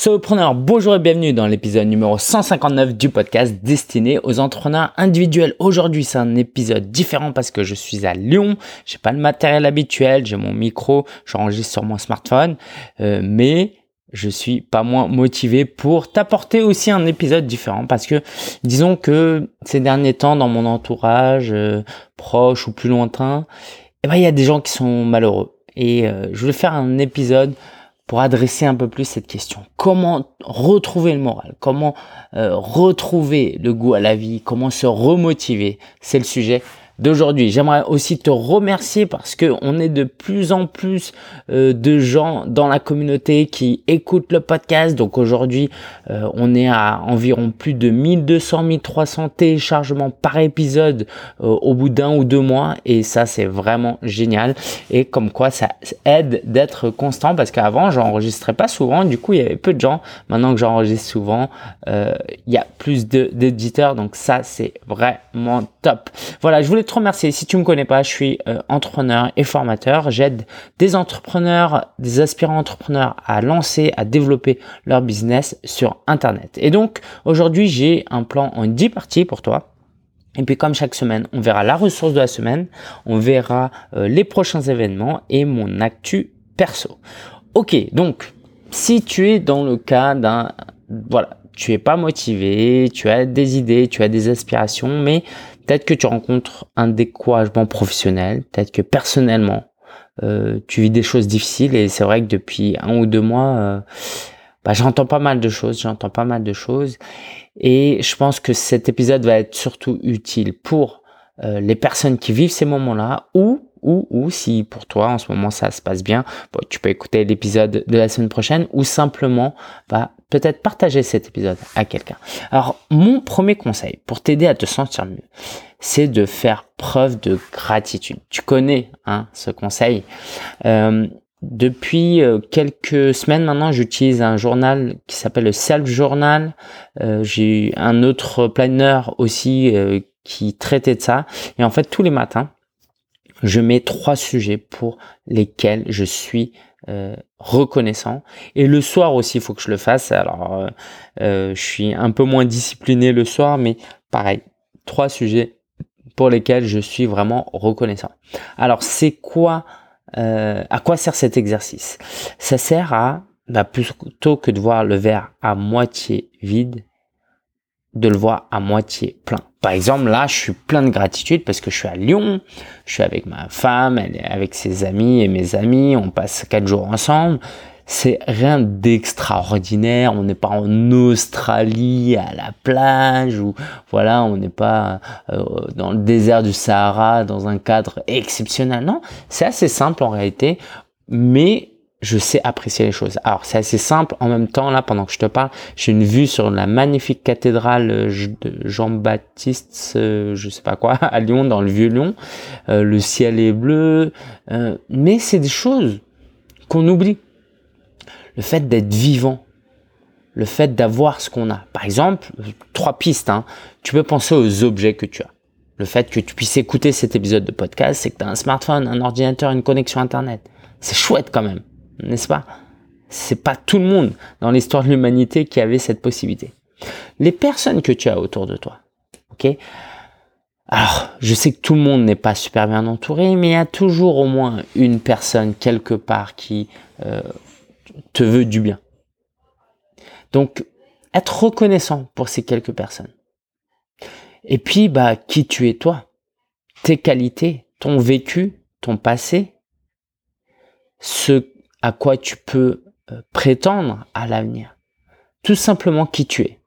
Solopreneur, bonjour et bienvenue dans l'épisode numéro 159 du podcast destiné aux entrepreneurs individuels. Aujourd'hui, c'est un épisode différent parce que je suis à Lyon. J'ai pas le matériel habituel, j'ai mon micro, j'enregistre sur mon smartphone, euh, mais je suis pas moins motivé pour t'apporter aussi un épisode différent parce que disons que ces derniers temps dans mon entourage euh, proche ou plus lointain, eh ben il y a des gens qui sont malheureux et euh, je voulais faire un épisode pour adresser un peu plus cette question. Comment retrouver le moral? Comment euh, retrouver le goût à la vie? Comment se remotiver? C'est le sujet d'aujourd'hui. J'aimerais aussi te remercier parce que on est de plus en plus euh, de gens dans la communauté qui écoutent le podcast. Donc aujourd'hui, euh, on est à environ plus de 1200 1300 téléchargements par épisode euh, au bout d'un ou deux mois et ça c'est vraiment génial et comme quoi ça aide d'être constant parce qu'avant j'enregistrais pas souvent, du coup il y avait peu de gens. Maintenant que j'enregistre souvent, il y a plus d'éditeurs donc ça c'est vraiment top. Voilà, je voulais remercier. Si tu me connais pas, je suis euh, entrepreneur et formateur. J'aide des entrepreneurs, des aspirants entrepreneurs à lancer, à développer leur business sur Internet. Et donc, aujourd'hui, j'ai un plan en 10 parties pour toi. Et puis comme chaque semaine, on verra la ressource de la semaine, on verra euh, les prochains événements et mon actu perso. Ok, donc si tu es dans le cas d'un... Voilà, tu es pas motivé, tu as des idées, tu as des aspirations, mais Peut-être que tu rencontres un découragement professionnel, peut-être que personnellement, euh, tu vis des choses difficiles et c'est vrai que depuis un ou deux mois, euh, bah, j'entends pas mal de choses, j'entends pas mal de choses et je pense que cet épisode va être surtout utile pour euh, les personnes qui vivent ces moments-là ou ou, ou si pour toi en ce moment ça se passe bien, tu peux écouter l'épisode de la semaine prochaine ou simplement bah, peut-être partager cet épisode à quelqu'un. Alors mon premier conseil pour t'aider à te sentir mieux, c'est de faire preuve de gratitude. Tu connais hein, ce conseil. Euh, depuis euh, quelques semaines maintenant, j'utilise un journal qui s'appelle le Self Journal. Euh, j'ai un autre planner aussi qui traitait de ça. Et en fait, tous les matins, je mets trois sujets pour lesquels je suis euh, reconnaissant. Et le soir aussi, il faut que je le fasse. Alors, euh, euh, je suis un peu moins discipliné le soir, mais pareil, trois sujets pour lesquels je suis vraiment reconnaissant. Alors, c'est quoi, à quoi sert cet exercice? Ça sert à, bah, plutôt que de voir le verre à moitié vide, de le voir à moitié plein. Par exemple, là, je suis plein de gratitude parce que je suis à Lyon, je suis avec ma femme, elle est avec ses amis et mes amis, on passe quatre jours ensemble. C'est rien d'extraordinaire, on n'est pas en Australie à la plage ou voilà, on n'est pas euh, dans le désert du Sahara dans un cadre exceptionnel. Non, c'est assez simple en réalité, mais je sais apprécier les choses. Alors c'est assez simple. En même temps, là, pendant que je te parle, j'ai une vue sur la magnifique cathédrale euh, de Jean-Baptiste, euh, je sais pas quoi, à Lyon, dans le vieux Lyon. Euh, le ciel est bleu, mais c'est des choses qu'on oublie. Le fait d'être vivant, le fait d'avoir ce qu'on a. Par exemple, trois pistes. Hein. Tu peux penser aux objets que tu as. Le fait que tu puisses écouter cet épisode de podcast, c'est que tu un smartphone, un ordinateur, une connexion Internet. C'est chouette quand même n'est-ce pas? C'est pas tout le monde dans l'histoire de l'humanité qui avait cette possibilité. Les personnes que tu as autour de toi, ok? Alors, je sais que tout le monde n'est pas super bien entouré, mais il y a toujours au moins une personne quelque part qui euh, te veut du bien. Donc, être reconnaissant pour ces quelques personnes. Et puis, bah, qui tu es toi, tes qualités, ton vécu, ton passé, ce à quoi tu peux euh, prétendre à l'avenir. Tout simplement qui tu es.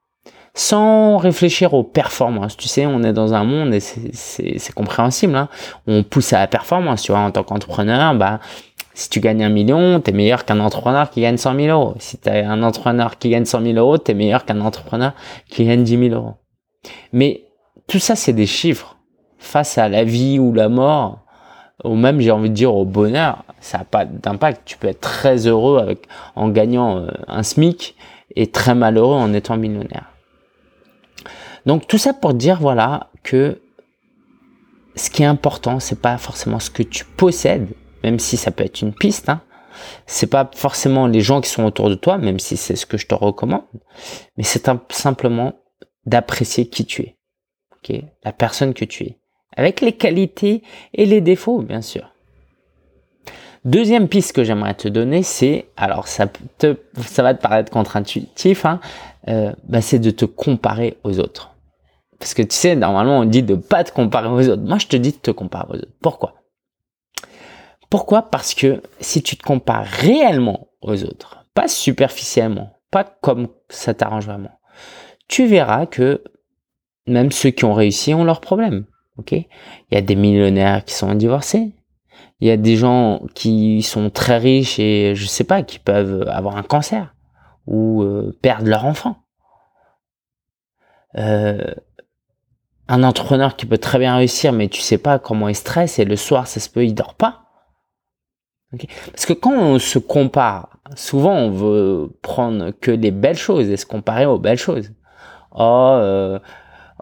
Sans réfléchir aux performances. Tu sais, on est dans un monde et c'est compréhensible. Hein. On pousse à la performance. Tu vois, en tant qu'entrepreneur, bah, si tu gagnes un million, tu es meilleur qu'un entrepreneur qui gagne 100 000 euros. Si tu as un entrepreneur qui gagne 100 000 euros, tu es meilleur qu'un entrepreneur qui gagne 10 000 euros. Mais tout ça, c'est des chiffres. Face à la vie ou la mort, ou même j'ai envie de dire au bonheur, ça n'a pas d'impact. Tu peux être très heureux avec, en gagnant euh, un SMIC et très malheureux en étant millionnaire. Donc tout ça pour dire voilà que ce qui est important, c'est pas forcément ce que tu possèdes, même si ça peut être une piste, hein, c'est pas forcément les gens qui sont autour de toi, même si c'est ce que je te recommande, mais c'est simplement d'apprécier qui tu es, ok, la personne que tu es, avec les qualités et les défauts, bien sûr. Deuxième piste que j'aimerais te donner, c'est, alors ça, te, ça va te paraître contre-intuitif, hein, euh, bah, c'est de te comparer aux autres. Parce que tu sais, normalement on dit de pas te comparer aux autres. Moi je te dis de te comparer aux autres. Pourquoi? Pourquoi? Parce que si tu te compares réellement aux autres, pas superficiellement, pas comme ça t'arrange vraiment, tu verras que même ceux qui ont réussi ont leurs problèmes. Ok Il y a des millionnaires qui sont divorcés. Il y a des gens qui sont très riches et je sais pas, qui peuvent avoir un cancer ou euh, perdre leur enfant. Euh, un entrepreneur qui peut très bien réussir, mais tu sais pas comment il stresse et le soir, ça se peut, il dort pas. Parce que quand on se compare, souvent on veut prendre que les belles choses et se comparer aux belles choses. Oh, euh,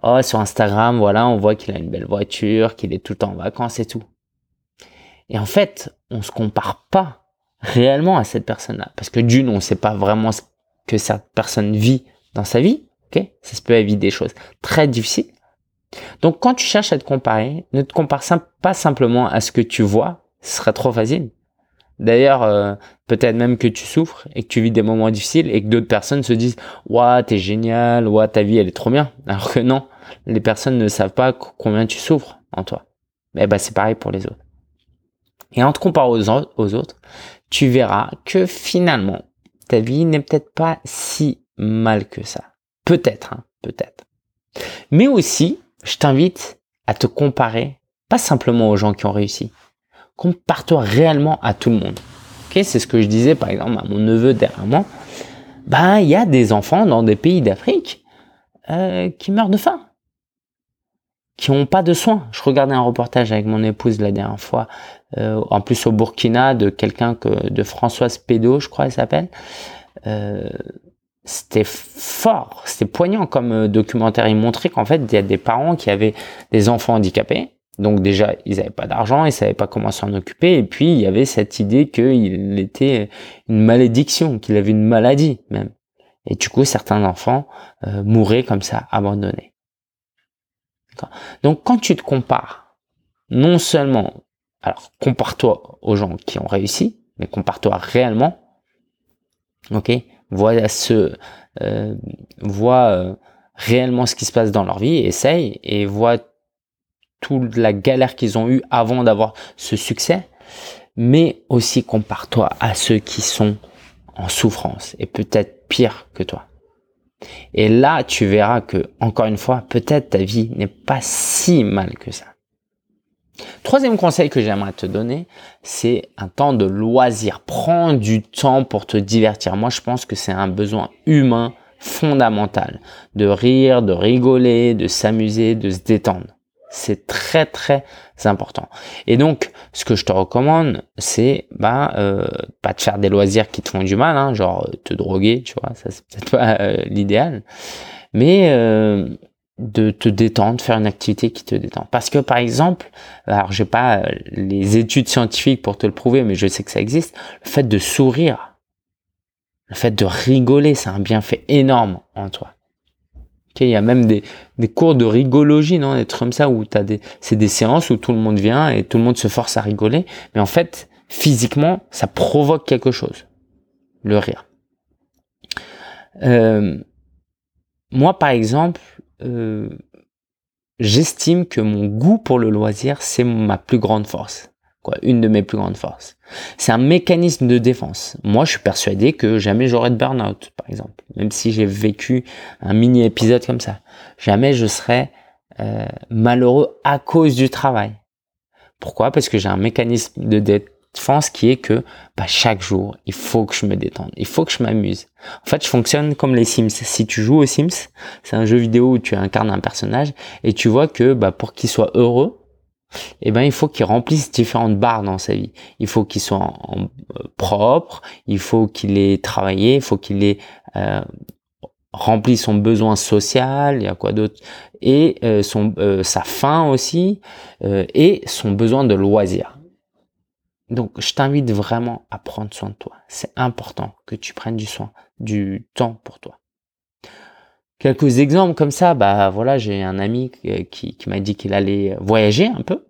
oh sur Instagram, voilà, on voit qu'il a une belle voiture, qu'il est tout le temps en vacances et tout. Et en fait, on se compare pas réellement à cette personne-là. Parce que d'une, on ne sait pas vraiment ce que cette personne vit dans sa vie. Ça se peut éviter des choses très difficiles. Donc quand tu cherches à te comparer, ne te compare pas simplement à ce que tu vois, ce serait trop facile. D'ailleurs, euh, peut-être même que tu souffres et que tu vis des moments difficiles et que d'autres personnes se disent "Ouah, t'es génial, ouah, ta vie elle est trop bien." Alors que non, les personnes ne savent pas combien tu souffres en toi. Mais bah c'est pareil pour les autres. Et en te comparant aux, aux autres, tu verras que finalement, ta vie n'est peut-être pas si mal que ça. Peut-être, hein, peut-être. Mais aussi, je t'invite à te comparer, pas simplement aux gens qui ont réussi. Compare-toi réellement à tout le monde. Ok, c'est ce que je disais par exemple à mon neveu derrière moi. Ben, il y a des enfants dans des pays d'Afrique euh, qui meurent de faim, qui n'ont pas de soins. Je regardais un reportage avec mon épouse la dernière fois, euh, en plus au Burkina, de quelqu'un que de Françoise Pédo, je crois, elle s'appelle. Euh, c'était fort, c'était poignant comme euh, documentaire. Il montrait qu'en fait, il y a des parents qui avaient des enfants handicapés. Donc déjà, ils n'avaient pas d'argent, ils savaient pas comment s'en occuper. Et puis, il y avait cette idée qu'il était une malédiction, qu'il avait une maladie même. Et du coup, certains enfants euh, mouraient comme ça, abandonnés. Donc, quand tu te compares, non seulement, alors compare-toi aux gens qui ont réussi, mais compare-toi réellement, ok? Voit ce, euh, voit euh, réellement ce qui se passe dans leur vie, essaye et voit toute la galère qu'ils ont eue avant d'avoir ce succès, mais aussi compare-toi à ceux qui sont en souffrance et peut-être pire que toi. Et là, tu verras que, encore une fois, peut-être ta vie n'est pas si mal que ça. Troisième conseil que j'aimerais te donner, c'est un temps de loisir. Prends du temps pour te divertir. Moi, je pense que c'est un besoin humain fondamental. De rire, de rigoler, de s'amuser, de se détendre. C'est très très important. Et donc, ce que je te recommande, c'est bah euh, pas de faire des loisirs qui te font du mal, hein, genre te droguer, tu vois, ça c'est peut-être pas euh, l'idéal, mais euh, de te détendre, faire une activité qui te détend. Parce que par exemple, alors j'ai pas euh, les études scientifiques pour te le prouver, mais je sais que ça existe, le fait de sourire, le fait de rigoler, c'est un bienfait énorme en toi. Il y a même des, cours de rigologie, non, des trucs comme ça où t'as des, c'est des séances où tout le monde vient et tout le monde se force à rigoler, mais en fait, physiquement, ça provoque quelque chose, le rire. Euh, moi, par exemple, euh, j'estime que mon goût pour le loisir, c'est ma plus grande force. Quoi, une de mes plus grandes forces. C'est un mécanisme de défense. Moi, je suis persuadé que jamais j'aurai de burn-out, par exemple. Même si j'ai vécu un mini épisode comme ça. Jamais je serai euh, malheureux à cause du travail. Pourquoi? Parce que j'ai un mécanisme de, défense qui est que bah, chaque jour, il faut que je me détende, il faut que je m'amuse. En fait, je fonctionne comme les Sims. Si tu joues aux Sims, c'est un jeu vidéo où tu incarnes un personnage et tu vois que bah, pour qu'il soit heureux, eh ben, il faut qu'il remplisse différentes barres dans sa vie. Il faut qu'il soit euh, propre, il faut qu'il ait travaillé, il faut qu'il ait euh, rempli son besoin social, il y a quoi d'autre, et euh, sa faim aussi, et son besoin de loisir. Donc, je t'invite vraiment à prendre soin de toi. C'est important que tu prennes du soin, du temps pour toi. Quelques exemples comme ça, bah voilà, j'ai un ami qui, qui m'a dit qu'il allait voyager un peu,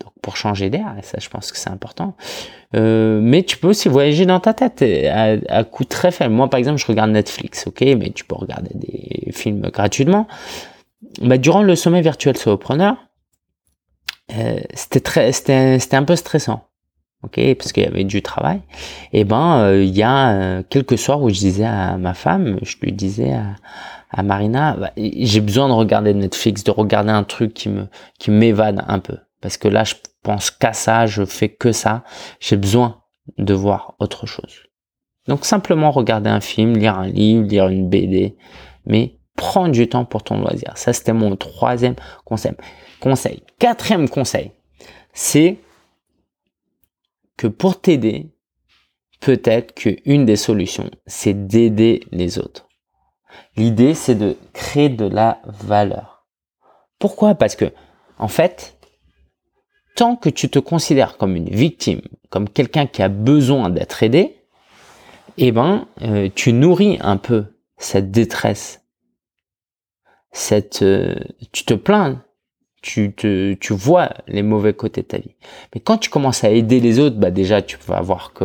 donc pour changer d'air, ça je pense que c'est important. Euh, mais tu peux aussi voyager dans ta tête à, à coût très faible. Moi par exemple, je regarde Netflix, ok, mais tu peux regarder des films gratuitement. Bah, durant le sommet virtuel solopreneur, euh, c'était très, c'était, c'était un peu stressant ok, parce qu'il y avait du travail, et ben euh, il y a euh, quelques soirs où je disais à ma femme, je lui disais à, Marina, bah, j'ai besoin de regarder Netflix, de regarder un truc qui me qui m'évade un peu, parce que là je pense qu'à ça, je fais que ça, j'ai besoin de voir autre chose. Donc simplement regarder un film, lire un livre, lire une BD, mais prendre du temps pour ton loisir. Ça c'était mon troisième conseil. Conseil. Quatrième conseil, c'est que pour t'aider, peut-être qu'une des solutions, c'est d'aider les autres. L'idée, c'est de créer de la valeur. Pourquoi? Parce que, en fait, tant que tu te considères comme une victime, comme quelqu'un qui a besoin d'être aidé, eh ben, euh, tu nourris un peu cette détresse, cette, euh, tu te plains tu, te, tu vois les mauvais côtés de ta vie. Mais quand tu commences à aider les autres, bah déjà tu vas voir que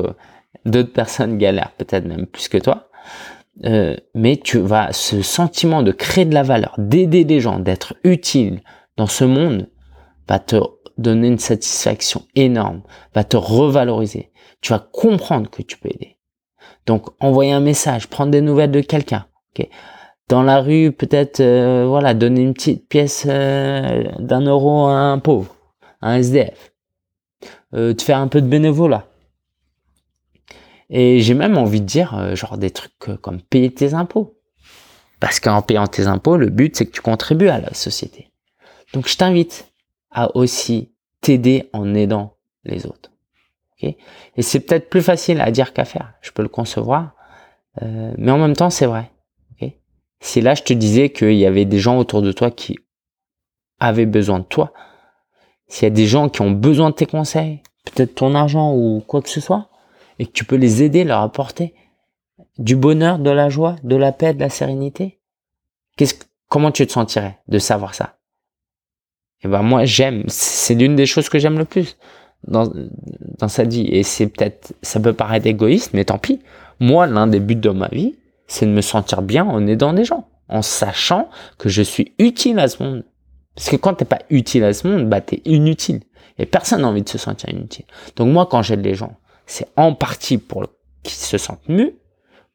d'autres personnes galèrent peut-être même plus que toi. Euh, mais tu vas ce sentiment de créer de la valeur, d'aider les gens, d'être utile dans ce monde, va te donner une satisfaction énorme, va te revaloriser. Tu vas comprendre que tu peux aider. Donc envoyer un message, prendre des nouvelles de quelqu'un. Dans la rue, peut-être, euh, voilà, donner une petite pièce euh, d'un euro à un pauvre, à un SDF, euh, faire un peu de bénévolat. Et j'ai même envie de dire, genre des trucs comme payer tes impôts. Parce qu'en payant tes impôts, le but, c'est que tu contribues à la société. Donc, je t'invite à aussi t'aider en aidant les autres. Okay Et c'est peut-être plus facile à dire qu'à faire. Je peux le concevoir. mais en même temps, c'est vrai. Si là je te disais qu'il y avait des gens autour de toi qui avaient besoin de toi, s'il y a des gens qui ont besoin de tes conseils, peut-être ton argent ou quoi que ce soit, et que tu peux les aider, leur apporter du bonheur, de la joie, de la paix, de la sérénité, qu'est-ce, comment tu te sentirais de savoir ça? Et eh ben moi j'aime, c'est l'une des choses que j'aime le plus dans, dans sa vie. Et c'est peut-être, ça peut paraître égoïste, mais tant pis. Moi, l'un des buts de ma vie, c'est de me sentir bien en aidant des gens, en sachant que je suis utile à ce monde. Parce que quand t'es pas utile à ce monde, bah t'es inutile. Et personne n'a envie de se sentir inutile. Donc moi, quand j'aide les gens, c'est en partie pour qu'ils se sentent mieux,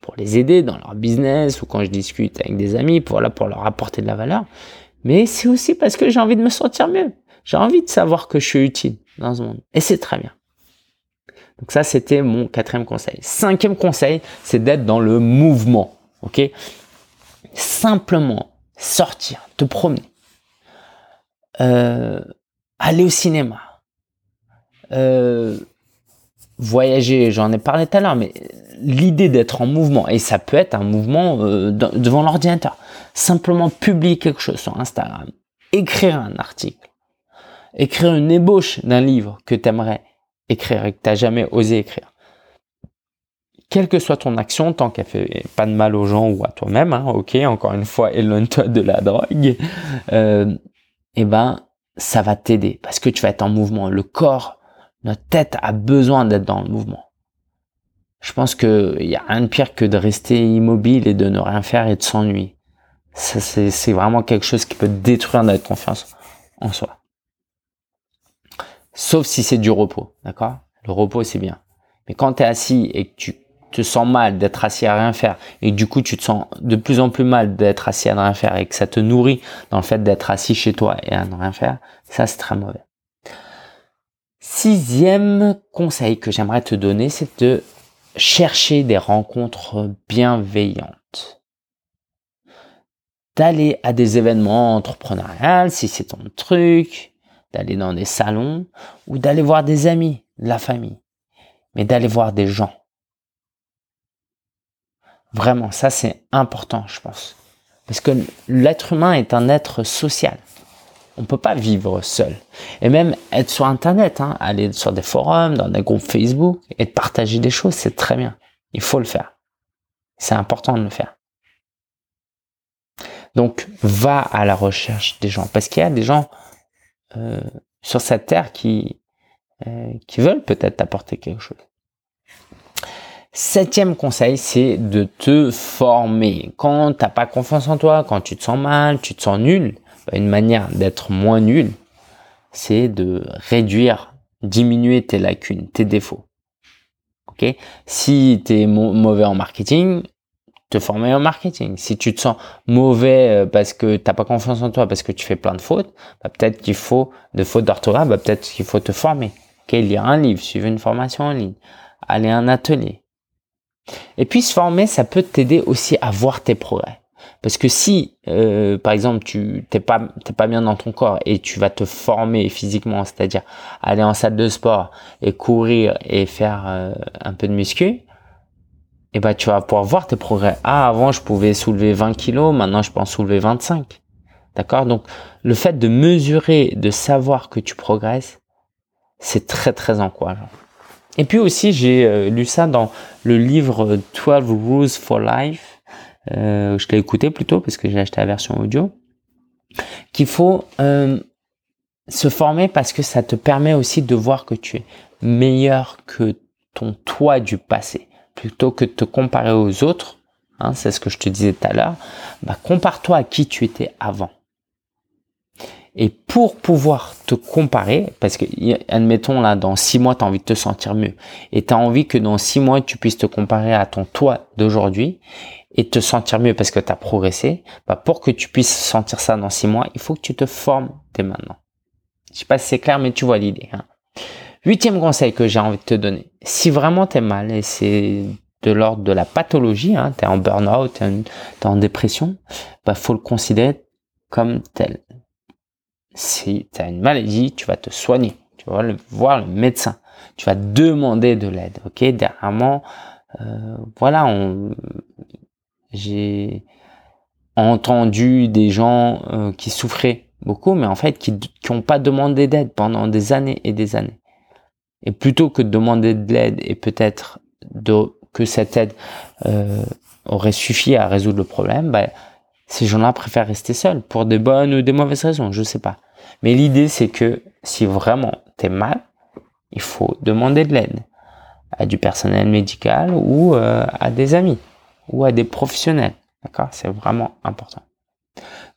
pour les aider dans leur business ou quand je discute avec des amis, pour, pour leur apporter de la valeur. Mais c'est aussi parce que j'ai envie de me sentir mieux. J'ai envie de savoir que je suis utile dans ce monde. Et c'est très bien. Donc ça, c'était mon quatrième conseil. Cinquième conseil, c'est d'être dans le mouvement. Ok? Simplement sortir, te promener, euh, aller au cinéma, euh, voyager. J'en ai parlé tout à l'heure, mais l'idée d'être en mouvement et ça peut être un mouvement euh, devant l'ordinateur. Simplement publier quelque chose sur Instagram, écrire un article, écrire une ébauche d'un livre que tu aimerais écrire et que tu n'as jamais osé écrire. Quelle que soit ton action, tant qu'elle fait pas de mal aux gens ou à toi-même, hein, ok, encore une fois, éloigne-toi de la drogue, euh, eh ben, ça va t'aider parce que tu vas être en mouvement. Le corps, notre tête a besoin d'être dans le mouvement. Je pense qu'il y a rien de pire que de rester immobile et de ne rien faire et de s'ennuyer. c'est vraiment quelque chose qui peut détruire notre confiance en soi. Sauf si c'est du repos, d'accord? Le repos, c'est bien. Mais quand tu es assis et que tu te sens mal d'être assis à rien faire et que du coup tu te sens de plus en plus mal d'être assis à rien faire et que ça te nourrit dans le fait d'être assis chez toi et à ne rien faire, ça c'est très mauvais. Sixième conseil que j'aimerais te donner, c'est de chercher des rencontres bienveillantes. D'aller à des événements entrepreneuriales si c'est ton truc, d'aller dans des salons ou d'aller voir des amis, la famille, mais d'aller voir des gens. Vraiment, ça c'est important, je pense. Parce que l'être humain est un être social. On peut pas vivre seul. Et même être sur Internet, hein, aller sur des forums, dans des groupes Facebook et de partager des choses, c'est très bien. Il faut le faire. C'est important de le faire. Donc, va à la recherche des gens. Parce qu'il y a des gens euh, sur cette terre qui, euh, qui veulent peut-être t'apporter quelque chose. Septième conseil, c'est de te former. Quand t'as pas confiance en toi, quand tu te sens mal, tu te sens nul, bah, une manière d'être moins nul, c'est de réduire, diminuer tes lacunes, tes défauts. Ok? Si tu es mauvais en marketing, te former en marketing. Si tu te sens mauvais euh, parce que t'as pas confiance en toi, parce que tu fais plein de fautes, bah, peut-être qu'il faut de fautes d'orthographe, bah, peut-être qu'il faut te former. Ok, lire un livre, suivre une formation en ligne, aller à un atelier. Et puis se former, ça peut t'aider aussi à voir tes progrès. Parce que si, euh, par exemple, tu t'es pas t'es pas bien dans ton corps et tu vas te former physiquement, c'est-à-dire aller en salle de sport et courir et faire euh, un peu de muscu, et ben tu vas pouvoir voir tes progrès. Ah, avant je pouvais soulever 20 kilos, maintenant je peux en soulever 25. D'accord? Donc le fait de mesurer, de savoir que tu progresses, c'est très très encourageant. Et puis aussi j'ai euh, lu ça dans le livre 12 Rules for Life. Euh, je l'ai écouté plutôt parce que j'ai acheté la version audio. Qu'il faut euh, se former parce que ça te permet aussi de voir que tu es meilleur que ton toi du passé plutôt que de te comparer aux autres, hein, c'est ce que je te disais tout à l'heure, bah, compare-toi à qui tu étais avant. Et pour pouvoir te comparer, parce que, admettons là, dans six mois, tu as envie de te sentir mieux. Et tu as envie que dans six mois, tu puisses te comparer à ton toi d'aujourd'hui et te sentir mieux parce que tu as progressé. Bah, pour que tu puisses sentir ça dans six mois, il faut que tu te formes dès maintenant. Je sais pas si c'est clair, mais tu vois l'idée. Hein. Huitième conseil que j'ai envie de te donner. Si vraiment t'es mal et c'est de l'ordre de la pathologie, hein, t'es en burn-out, t'es en, dépression, bah faut le considérer comme tel. Si t'as une maladie, tu vas te soigner, tu vas voir le médecin, tu vas demander de l'aide. Ok, dernièrement, euh, voilà, on, j'ai entendu des gens euh, qui souffraient beaucoup, mais en fait qui n'ont pas demandé d'aide pendant des années et des années. Et plutôt que de demander de l'aide et peut-être que cette aide euh, aurait suffi à résoudre le problème, bah, ces gens-là préfèrent rester seuls pour des bonnes ou des mauvaises raisons, je sais pas. Mais l'idée c'est que si vraiment t'es mal, il faut demander de l'aide à du personnel médical ou euh, à des amis ou à des professionnels. D'accord? C'est vraiment important.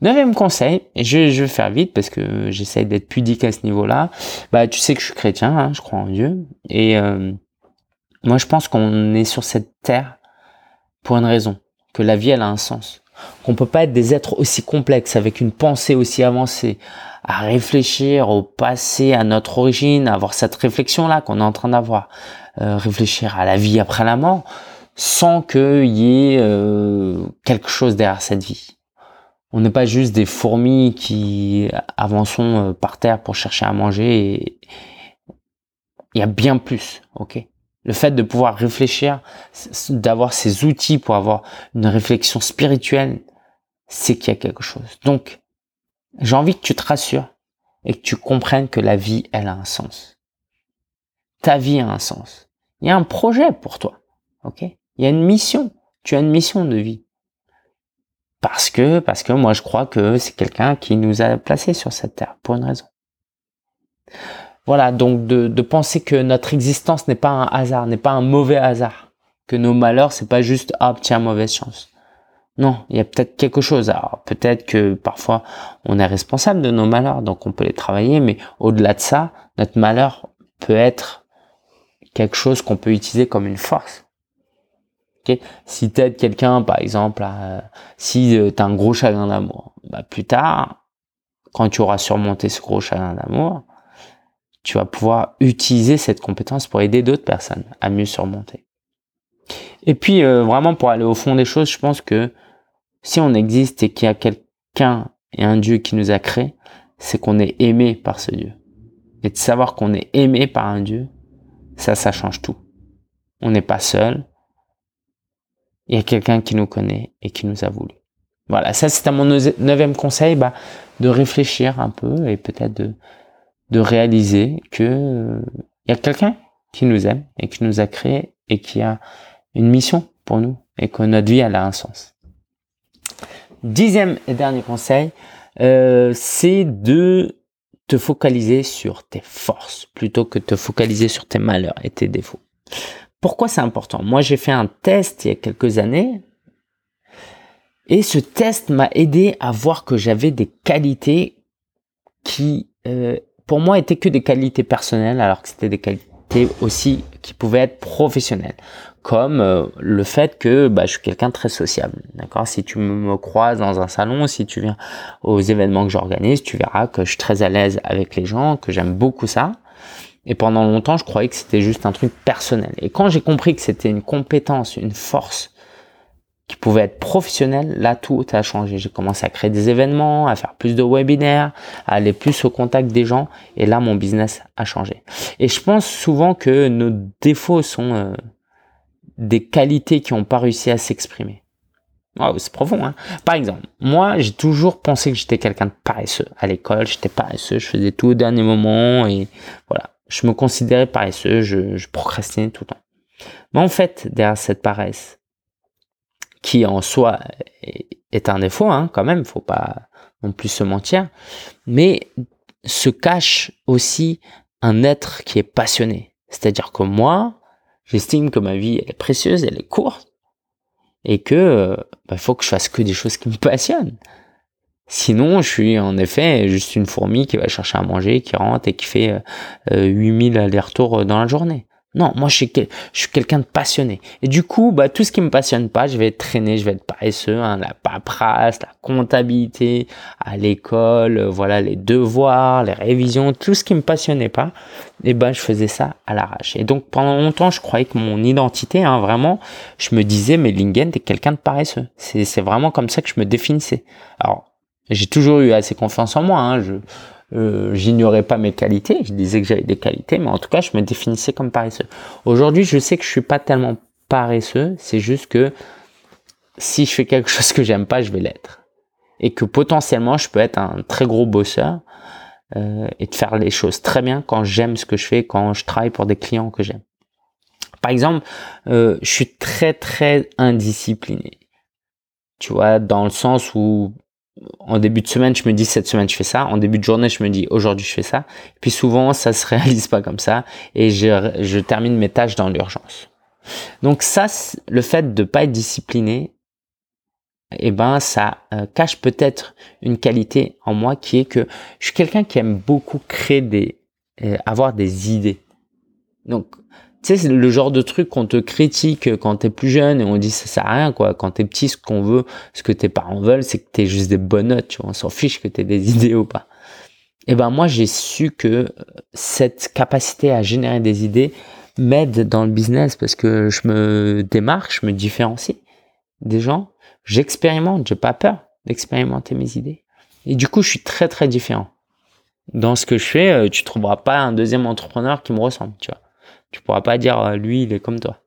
Neuvième conseil, je, je vais faire vite parce que j'essaye d'être pudique à ce niveau-là. Bah, tu sais que je suis chrétien, hein, je crois en Dieu, et euh, moi je pense qu'on est sur cette terre pour une raison, que la vie elle a un sens, qu'on peut pas être des êtres aussi complexes avec une pensée aussi avancée, à réfléchir au passé, à notre origine, à avoir cette réflexion là qu'on est en train d'avoir, euh, réfléchir à la vie après la mort, sans qu'il y ait euh, quelque chose derrière cette vie on n'est pas juste des fourmis qui avançons euh, par terre pour chercher à manger. Il y a bien plus, ok? Le fait de pouvoir réfléchir, d'avoir ces outils pour avoir une réflexion spirituelle, c'est qu'il y a quelque chose. Donc, j'ai envie que tu te rassures et que tu comprennes que la vie, elle a un sens. Ta vie a un sens. Il y a un projet pour toi, ok? Il y a une mission. Tu as une mission de vie parce que parce que moi je crois que c'est quelqu'un qui nous a placés sur cette terre pour une raison. Voilà, donc de, penser que notre existence n'est pas un hasard, n'est pas un mauvais hasard, que nos malheurs c'est pas juste ah tiens mauvaise chance. Non, il y a peut-être quelque chose. Alors peut-être que parfois on est responsable de nos malheurs, donc on peut les travailler, mais au-delà de ça, notre malheur peut être quelque chose qu'on peut utiliser comme une force. Si tu aides quelqu'un, par exemple, si euh, tu as un gros chagrin d'amour, bah, plus tard, quand tu auras surmonté ce gros chagrin d'amour, tu vas pouvoir utiliser cette compétence pour aider d'autres personnes à mieux surmonter. Et puis, euh, vraiment, pour aller au fond des choses, je pense que si on existe et qu'il y a quelqu'un et un Dieu qui nous a créés, c'est qu'on est aimé par ce Dieu. Et de savoir qu'on est aimé par un Dieu, ça, ça change tout. On n'est pas seul, il y a quelqu'un qui nous connaît et qui nous a voulu. Voilà, ça c'était mon neuvième conseil, bah, de réfléchir un peu et peut-être de, réaliser que il euh, y a quelqu'un qui nous aime et qui nous a créé et qui a une mission pour nous et que notre vie a un sens. Dixième et dernier conseil, euh, c'est de te focaliser sur tes forces plutôt que de te focaliser sur tes malheurs et tes défauts. Pourquoi c'est important? Moi, j'ai fait un test il y a quelques années et ce test m'a aidé à voir que j'avais des qualités qui, euh, pour moi, étaient que des qualités personnelles alors que c'était des qualités aussi qui pouvaient être professionnelles comme euh, le fait que bah, je suis quelqu'un de très sociable. D'accord? Si tu me croises dans un salon, si tu viens aux événements que j'organise, tu verras que je suis très à l'aise avec les gens, que j'aime beaucoup ça. Et pendant longtemps, je croyais que c'était juste un truc personnel. Et quand j'ai compris que c'était une compétence, une force qui pouvait être professionnelle, là tout a changé. J'ai commencé à créer des événements, à faire plus de webinaires, à aller plus au contact des gens. Et là, mon business a changé. Et je pense souvent que nos défauts sont euh, des qualités qui n'ont pas réussi à s'exprimer. Oh, c'est profond, hein. Par exemple, moi, j'ai toujours pensé que j'étais quelqu'un de paresseux. À l'école, j'étais paresseux, je faisais tout au dernier moment et voilà. Je me considérais paresseux, je, procrastinais tout le temps. Mais en fait, derrière cette paresse, qui en soi est un défaut, hein, quand même, faut pas non plus se mentir, mais se cache aussi un être qui est passionné. C'est-à-dire que moi, J'estime que ma vie est précieuse, elle est courte, et que euh, bah, faut que je fasse que des choses qui me passionnent. Sinon, je suis en effet juste une fourmi qui va chercher à manger, qui rentre et qui fait euh, 8000 allers-retours dans la journée. Non, moi je suis, quelqu'un de passionné. Et du coup, bah, tout ce qui me passionne pas, je vais traîné, je vais être paresseux, hein, la paperasse, la comptabilité, à l'école, euh, voilà, les devoirs, les révisions, tout ce qui me passionnait pas, et ben je faisais ça à l'arrache. Et donc pendant longtemps, je croyais que mon identité, hein, vraiment, je me disais, mais Lingen, t'es quelqu'un de paresseux. C'est vraiment comme ça que je me définissais. Alors, j'ai toujours eu assez confiance en moi. Hein, je, euh, j'ignorais pas mes qualités, je disais que j'avais des qualités, mais en tout cas, je me définissais comme paresseux. Aujourd'hui, je sais que je suis pas tellement paresseux, c'est juste que si je fais quelque chose que j'aime pas, je vais l'être. Et que potentiellement, je peux être un très gros bosseur euh, et de faire les choses très bien quand j'aime ce que je fais, quand je travaille pour des clients que j'aime. Par exemple, euh, je suis très très indiscipliné. Tu vois, dans le sens où en début de semaine, je me dis cette semaine je fais ça. En début de journée, je me dis aujourd'hui je fais ça. puis souvent, ça se réalise pas comme ça et je, je termine mes tâches dans l'urgence. Donc ça, le fait de pas être discipliné, eh ben ça euh, cache peut-être une qualité en moi qui est que je suis quelqu'un qui aime beaucoup créer des, euh, avoir des idées. Donc tu sais, c'est le genre de truc qu'on te critique quand t'es plus jeune et on dit ça sert à rien, quoi. Quand t'es petit, ce qu'on veut, ce que tes parents veulent, c'est que t'aies juste des bonnes notes. On s'en fiche que t'aies des idées ou pas. Et eh ben, moi, j'ai su que cette capacité à générer des idées m'aide dans le business parce que je me démarque, je me différencie des gens. J'expérimente, j'ai pas peur d'expérimenter mes idées. Et du coup, je suis très, très différent. Dans ce que je fais, euh, tu trouveras pas un deuxième entrepreneur qui me ressemble, tu vois. Tu pourras pas dire euh, lui, il est comme toi.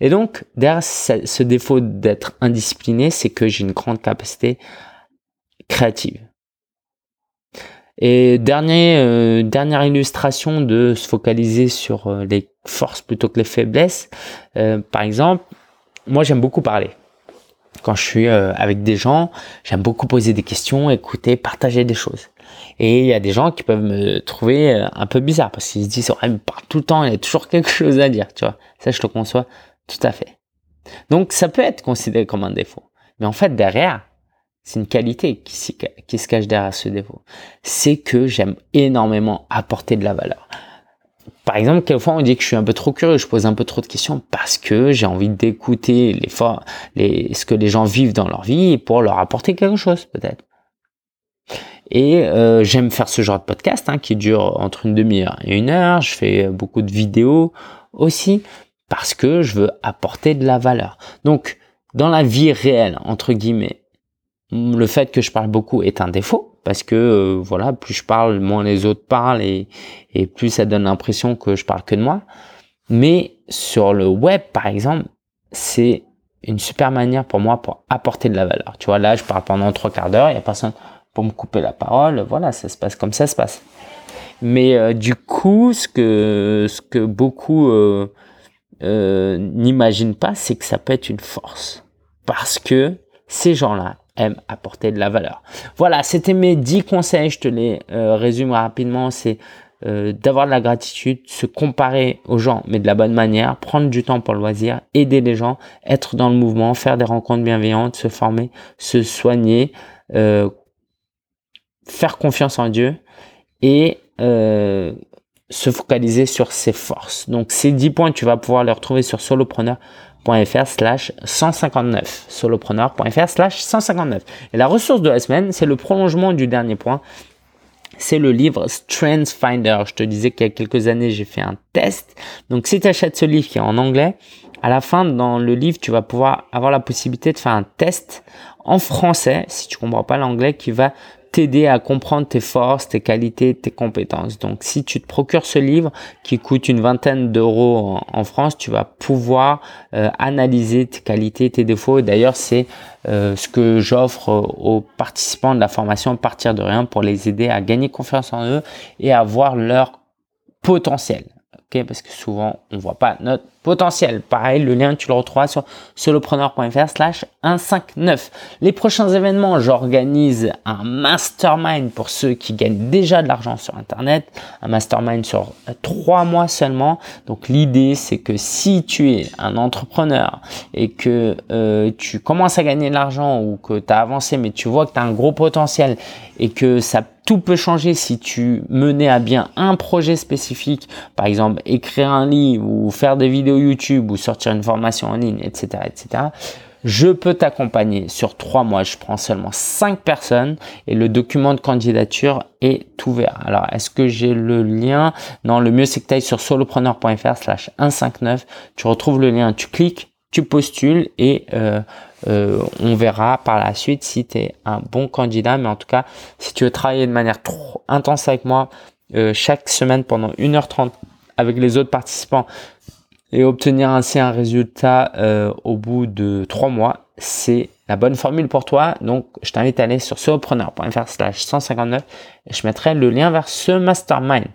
Et donc, derrière ce défaut d'être indiscipliné, c'est que j'ai une grande capacité créative. Et dernier, euh, dernière illustration de se focaliser sur euh, les forces plutôt que les faiblesses. par exemple, moi j'aime beaucoup parler. Quand je suis avec des gens, j'aime beaucoup poser des questions, écouter, partager des choses. Et il y a des gens qui peuvent me trouver euh, un peu bizarre parce qu'ils se disent, ouais, il parle tout le temps, il y a toujours quelque chose à dire, tu vois. Ça, je te conçois tout à fait. Donc, ça peut être considéré comme un défaut. Mais en fait, derrière, c'est une qualité qui, qui se cache derrière ce défaut. C'est que j'aime énormément apporter de la valeur. Par exemple, quelquefois on dit que je suis un peu trop curieux, je pose un peu trop de questions parce que j'ai envie d'écouter les, les, ce que les gens vivent dans leur vie pour leur apporter quelque chose peut-être. Et euh, j'aime faire ce genre de podcast hein, qui dure entre une demi-heure et une heure. Je fais beaucoup de vidéos aussi parce que je veux apporter de la valeur. Donc, dans la vie réelle, entre guillemets, le fait que je parle beaucoup est un défaut parce que euh, voilà, plus je parle, moins les autres parlent et, et plus ça donne l'impression que je parle que de moi. Mais sur le web, par exemple, c'est une super manière pour moi pour apporter de la valeur. Tu vois, là, je parle pendant trois quarts d'heure, il n'y a personne pour me couper la parole. Voilà, ça se passe comme ça se passe. Mais euh, du coup, ce que, ce que beaucoup euh, euh, n'imaginent pas, c'est que ça peut être une force. Parce que ces gens-là aiment apporter de la valeur. Voilà, c'était mes 10 conseils, je te les résume rapidement. C'est d'avoir de la gratitude, se comparer aux gens, mais de la bonne manière, prendre du temps pour le loisir, aider les gens, être dans le mouvement, faire des rencontres bienveillantes, se former, se soigner, faire confiance en Dieu et euh, se focaliser sur ses forces. Donc ces 10 points, tu vas pouvoir les retrouver sur solopreneur.fr slash 159. solopreneur.fr slash 159. Et la ressource de la semaine, c'est le prolongement du dernier point. C'est le livre Strength Finder. Je te disais qu'il y a quelques années, j'ai fait un test. Donc si tu achètes ce livre qui est en anglais, à la fin, dans le livre, tu vas pouvoir avoir la possibilité de faire un test en français, si tu comprends pas l'anglais, qui va t'aider à comprendre tes forces, tes qualités, tes compétences. Donc, si tu te procures ce livre qui coûte une vingtaine d'euros en, France, tu vas pouvoir euh, analyser tes qualités, tes défauts. D'ailleurs, c'est euh, ce que j'offre aux participants de la formation Partir de rien pour les aider à gagner confiance en eux et à voir leur potentiel. Parce que souvent, on voit pas notre potentiel. Pareil, le lien, tu le retrouveras sur solopreneur.fr slash 159. Les prochains événements, j'organise un mastermind pour ceux qui gagnent déjà de l'argent sur Internet. Un mastermind sur trois mois seulement. Donc l'idée, c'est que si tu es un entrepreneur et que euh, tu commences à gagner de l'argent ou que tu as avancé, mais tu vois que tu as un gros potentiel et que ça tout peut changer si tu menais à bien un projet spécifique, par exemple écrire un livre ou faire des vidéos YouTube ou sortir une formation en ligne, etc., etc. Je peux t'accompagner sur trois mois. Je prends seulement cinq personnes et le document de candidature est ouvert. Alors, est-ce que j'ai le lien? Non, le mieux c'est que tu ailles sur solopreneur.fr slash 159. Tu retrouves le lien, tu cliques, tu postules et euh, euh, on verra par la suite si tu es un bon candidat. Mais en tout cas, si tu veux travailler de manière trop intense avec moi, euh, chaque semaine pendant 1h30 avec les autres participants, et obtenir ainsi un résultat au bout de trois mois, c'est la bonne formule pour toi. Donc, je t'invite à aller sur solopreneur.fr slash 159 et je mettrai le lien vers ce mastermind.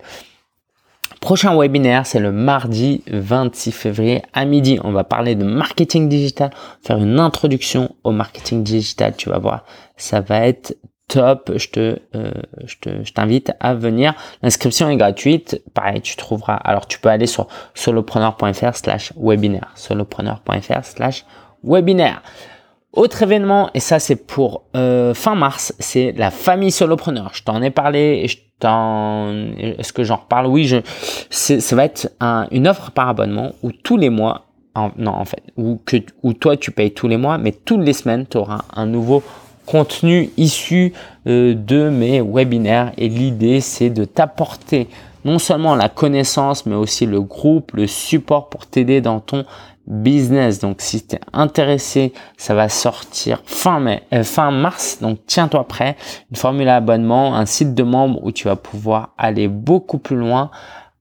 Prochain webinaire, c'est le mardi 26 février à midi. On va parler de marketing digital, faire une introduction au marketing digital. Tu vas voir, ça va être top, je te, euh, je te, je t'invite à venir. L'inscription est gratuite. Pareil, tu trouveras. Alors, tu peux aller sur solopreneur.fr slash webinaire. Solopreneur.fr slash webinaire. Autre événement, et ça c'est pour euh, fin mars, c'est la famille solopreneur. Je t'en ai parlé et je est-ce que j'en reparle? Oui, je, ça va être un, une offre par abonnement où tous les mois, non en fait, où, que, toi tu payes tous les mois, mais toutes les semaines tu auras un nouveau contenu issu euh, de mes webinaires. Et l'idée c'est de t'apporter non seulement la connaissance mais aussi le groupe, le support pour t'aider dans ton business. Donc si tu es intéressé, ça va sortir fin mai, euh, fin mars. Donc tiens-toi prêt. Une formule à abonnement, un site de membre où tu vas pouvoir aller beaucoup plus loin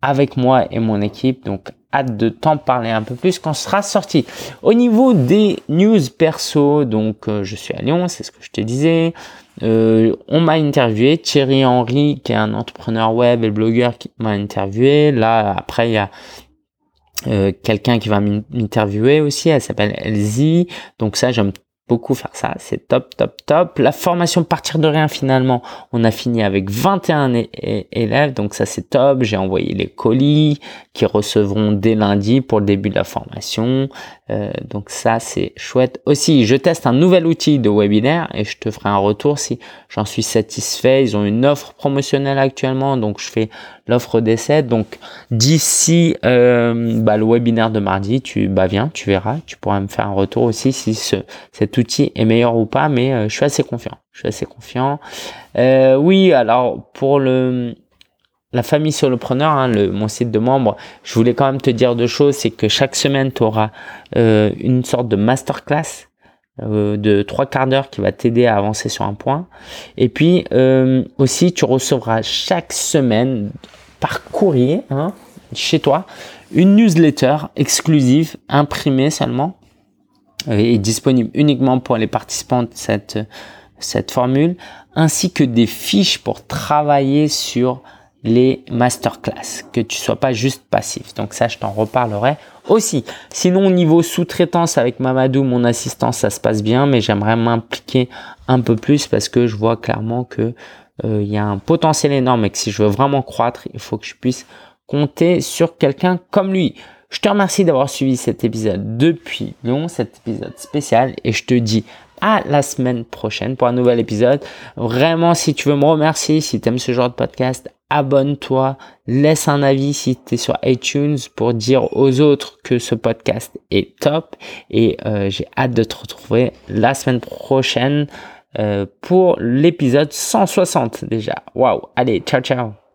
avec moi et mon équipe. Donc hâte de t'en parler un peu plus quand sera sorti. Au niveau des news perso, donc euh, je suis à Lyon, c'est ce que je te disais. Euh, on m'a interviewé, Thierry Henry, qui est un entrepreneur web et blogueur, qui m'a interviewé. Là, après, il y a euh, quelqu'un qui va m'interviewer aussi, elle s'appelle Elsie. Donc ça, j'aime beaucoup faire ça, c'est top, top, top. La formation partir de rien finalement, on a fini avec 21 élèves, donc ça c'est top. J'ai envoyé les colis qui recevront dès lundi pour le début de la formation. Euh, donc ça c'est chouette. Aussi, je teste un nouvel outil de webinaire et je te ferai un retour si j'en suis satisfait. Ils ont une offre promotionnelle actuellement, donc je fais l'offre d'essai. Donc d'ici euh, bah, le webinaire de mardi, tu bah viens, tu verras, tu pourras me faire un retour aussi si ce, cet outil est meilleur ou pas. Mais euh, je suis assez confiant. Je suis assez confiant. Euh, oui, alors pour le la famille solopreneur, hein, le, mon site de membres, je voulais quand même te dire deux choses. C'est que chaque semaine, tu auras euh, une sorte de masterclass euh, de trois quarts d'heure qui va t'aider à avancer sur un point. Et puis euh, aussi, tu recevras chaque semaine par courrier hein, chez toi une newsletter exclusive imprimée seulement est disponible uniquement pour les participants de cette, cette formule, ainsi que des fiches pour travailler sur les masterclass, que tu sois pas juste passif. Donc ça, je t'en reparlerai aussi. Sinon, au niveau sous-traitance avec Mamadou, mon assistant, ça se passe bien, mais j'aimerais m'impliquer un peu plus parce que je vois clairement que euh, il y a un potentiel énorme et que si je veux vraiment croître, il faut que je puisse compter sur quelqu'un comme lui. Je te remercie d'avoir suivi cet épisode depuis Lyon, cet épisode spécial, et je te dis à la semaine prochaine pour un nouvel épisode. Vraiment, si tu veux me remercier, si tu aimes ce genre de podcast, abonne-toi, laisse un avis si tu es sur iTunes pour dire aux autres que ce podcast est top. Et euh, j'ai hâte de te retrouver la semaine prochaine euh, pour l'épisode 160 déjà. Waouh, allez, ciao ciao